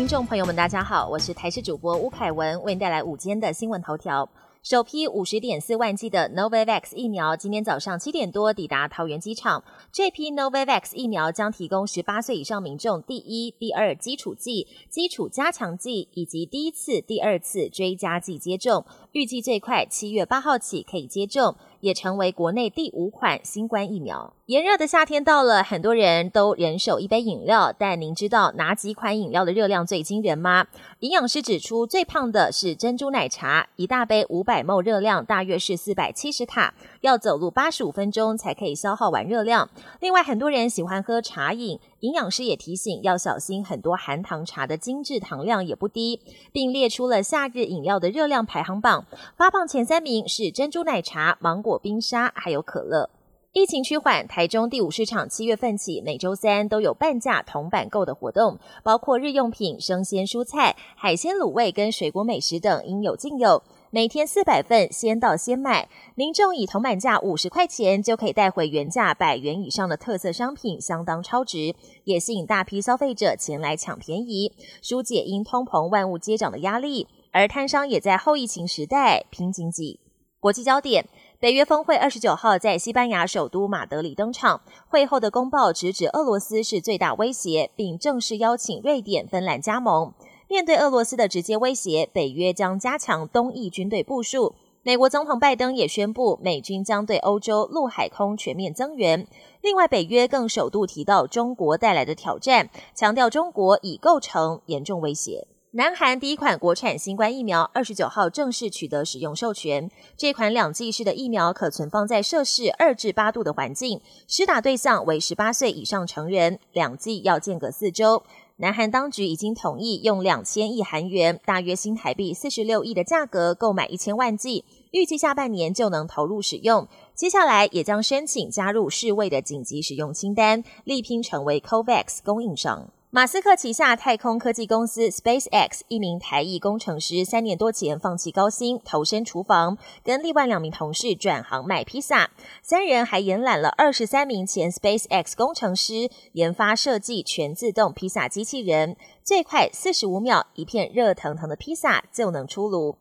听众朋友们，大家好，我是台视主播吴凯文，为您带来午间的新闻头条。首批五十点四万剂的 Novavax 疫苗今天早上七点多抵达桃园机场。这批 Novavax 疫苗将提供十八岁以上民众第一、第二基础剂、基础加强剂以及第一次、第二次追加剂接种，预计最快七月八号起可以接种。也成为国内第五款新冠疫苗。炎热的夏天到了，很多人都人手一杯饮料，但您知道哪几款饮料的热量最惊人吗？营养师指出，最胖的是珍珠奶茶，一大杯五百毫热量大约是四百七十卡，要走路八十五分钟才可以消耗完热量。另外，很多人喜欢喝茶饮，营养师也提醒要小心，很多含糖茶的精致糖量也不低，并列出了夏日饮料的热量排行榜，发胖前三名是珍珠奶茶、芒果。果冰沙还有可乐。疫情趋缓，台中第五市场七月份起每周三都有半价铜板购的活动，包括日用品、生鲜蔬菜、海鲜卤味跟水果美食等应有尽有。每天四百份，先到先买。民众以铜板价五十块钱就可以带回原价百元以上的特色商品，相当超值，也吸引大批消费者前来抢便宜，疏解因通膨万物皆涨的压力。而摊商也在后疫情时代拼经济。国际焦点。北约峰会二十九号在西班牙首都马德里登场。会后的公报直指俄罗斯是最大威胁，并正式邀请瑞典、芬兰加盟。面对俄罗斯的直接威胁，北约将加强东翼军队部署。美国总统拜登也宣布，美军将对欧洲陆海空全面增援。另外，北约更首度提到中国带来的挑战，强调中国已构成严重威胁。南韩第一款国产新冠疫苗二十九号正式取得使用授权。这款两剂式的疫苗可存放在摄氏二至八度的环境，施打对象为十八岁以上成人，两剂要间隔四周。南韩当局已经同意用两千亿韩元（大约新台币四十六亿）的价格购买一千万剂，预计下半年就能投入使用。接下来也将申请加入世卫的紧急使用清单，力拼成为 COVAX 供应商。马斯克旗下太空科技公司 SpaceX 一名台裔工程师三年多前放弃高薪，投身厨房，跟另外两名同事转行卖披萨。三人还延揽了二十三名前 SpaceX 工程师，研发设计全自动披萨机器人，最快四十五秒，一片热腾腾的披萨就能出炉。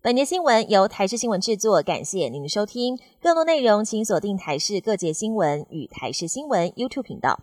本节新闻由台视新闻制作，感谢您的收听。更多内容请锁定台视各界新闻与台视新闻 YouTube 频道。